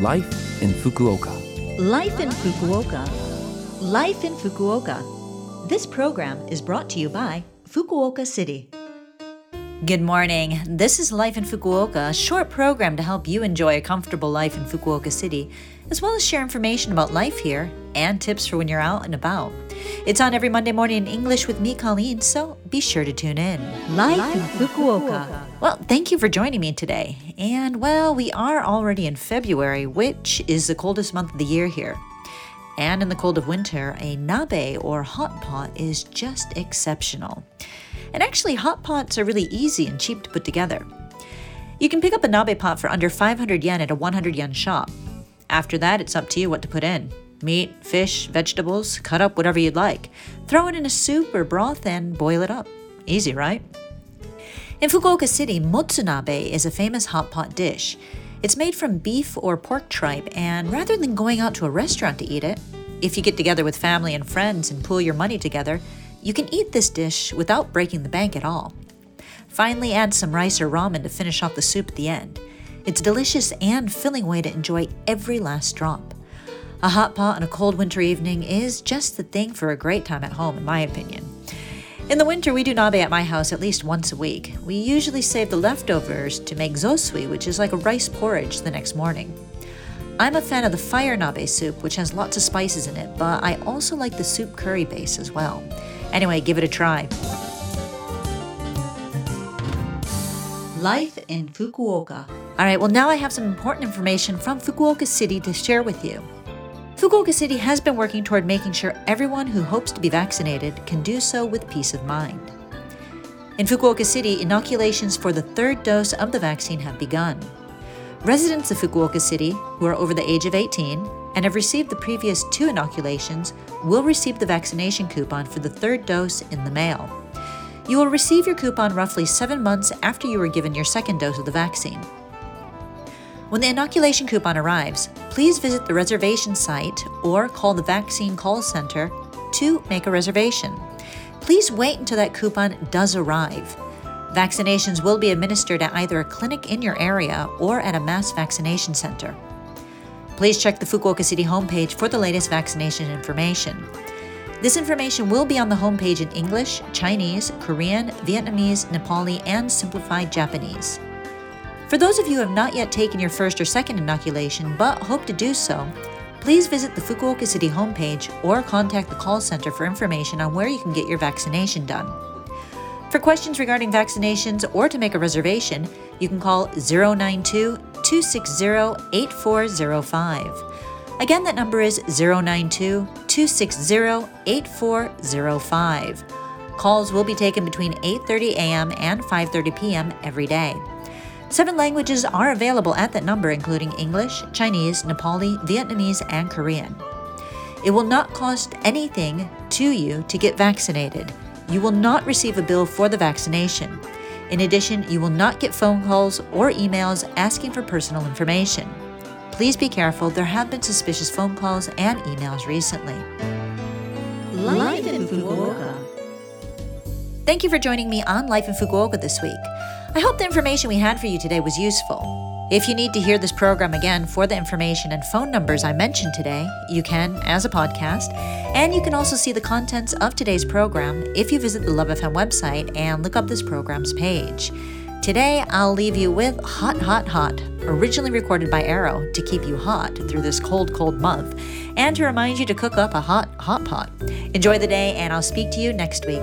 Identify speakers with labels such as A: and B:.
A: Life in Fukuoka.
B: Life in Fukuoka. Life in Fukuoka. This program is brought to you by Fukuoka City. Good morning. This is Life in Fukuoka, a short program to help you enjoy a comfortable life in Fukuoka City, as well as share information about life here and tips for when you're out and about. It's on every Monday morning in English with me, Colleen, so be sure to tune in. Life, in Fukuoka. Well, thank you for joining me today. And well, we are already in February, which is the coldest month of the year here. And in the cold of winter, a nabe or hot pot is just exceptional. And actually, hot pots are really easy and cheap to put together. You can pick up a nabe pot for under 500 yen at a 100 yen shop. After that, it's up to you what to put in meat, fish, vegetables, cut up whatever you'd like. Throw it in a soup or broth and boil it up. Easy, right? In Fukuoka City, motsunabe is a famous hot pot dish. It's made from beef or pork tripe, and rather than going out to a restaurant to eat it, if you get together with family and friends and pool your money together, you can eat this dish without breaking the bank at all. Finally, add some rice or ramen to finish off the soup at the end. It's a delicious and filling way to enjoy every last drop. A hot pot on a cold winter evening is just the thing for a great time at home, in my opinion. In the winter, we do nabe at my house at least once a week. We usually save the leftovers to make zosui, which is like a rice porridge, the next morning. I'm a fan of the fire nabe soup, which has lots of spices in it, but I also like the soup curry base as well. Anyway, give it a try. Life in Fukuoka. All right, well, now I have some important information from Fukuoka City to share with you. Fukuoka City has been working toward making sure everyone who hopes to be vaccinated can do so with peace of mind. In Fukuoka City, inoculations for the third dose of the vaccine have begun. Residents of Fukuoka City who are over the age of 18 and have received the previous two inoculations will receive the vaccination coupon for the third dose in the mail. You will receive your coupon roughly seven months after you were given your second dose of the vaccine. When the inoculation coupon arrives, please visit the reservation site or call the vaccine call center to make a reservation. Please wait until that coupon does arrive. Vaccinations will be administered at either a clinic in your area or at a mass vaccination center. Please check the Fukuoka City homepage for the latest vaccination information. This information will be on the homepage in English, Chinese, Korean, Vietnamese, Nepali, and simplified Japanese. For those of you who have not yet taken your first or second inoculation but hope to do so, please visit the Fukuoka City homepage or contact the call center for information on where you can get your vaccination done. For questions regarding vaccinations or to make a reservation, you can call 092 260 8405. Again, that number is 092 260 8405. Calls will be taken between 8:30 a.m. and 5:30 p.m. every day. Seven languages are available at that number, including English, Chinese, Nepali, Vietnamese, and Korean. It will not cost anything to you to get vaccinated. You will not receive a bill for the vaccination. In addition, you will not get phone calls or emails asking for personal information. Please be careful, there have been suspicious phone calls and emails recently. Life in Fukuoka. Thank you for joining me on Life in Fukuoka this week. I hope the information we had for you today was useful. If you need to hear this program again for the information and phone numbers I mentioned today, you can as a podcast, and you can also see the contents of today's program if you visit the Love FM website and look up this program's page. Today, I'll leave you with Hot, Hot, Hot, originally recorded by Arrow to keep you hot through this cold, cold month, and to remind you to cook up a hot, hot pot. Enjoy the day, and I'll speak to you next week.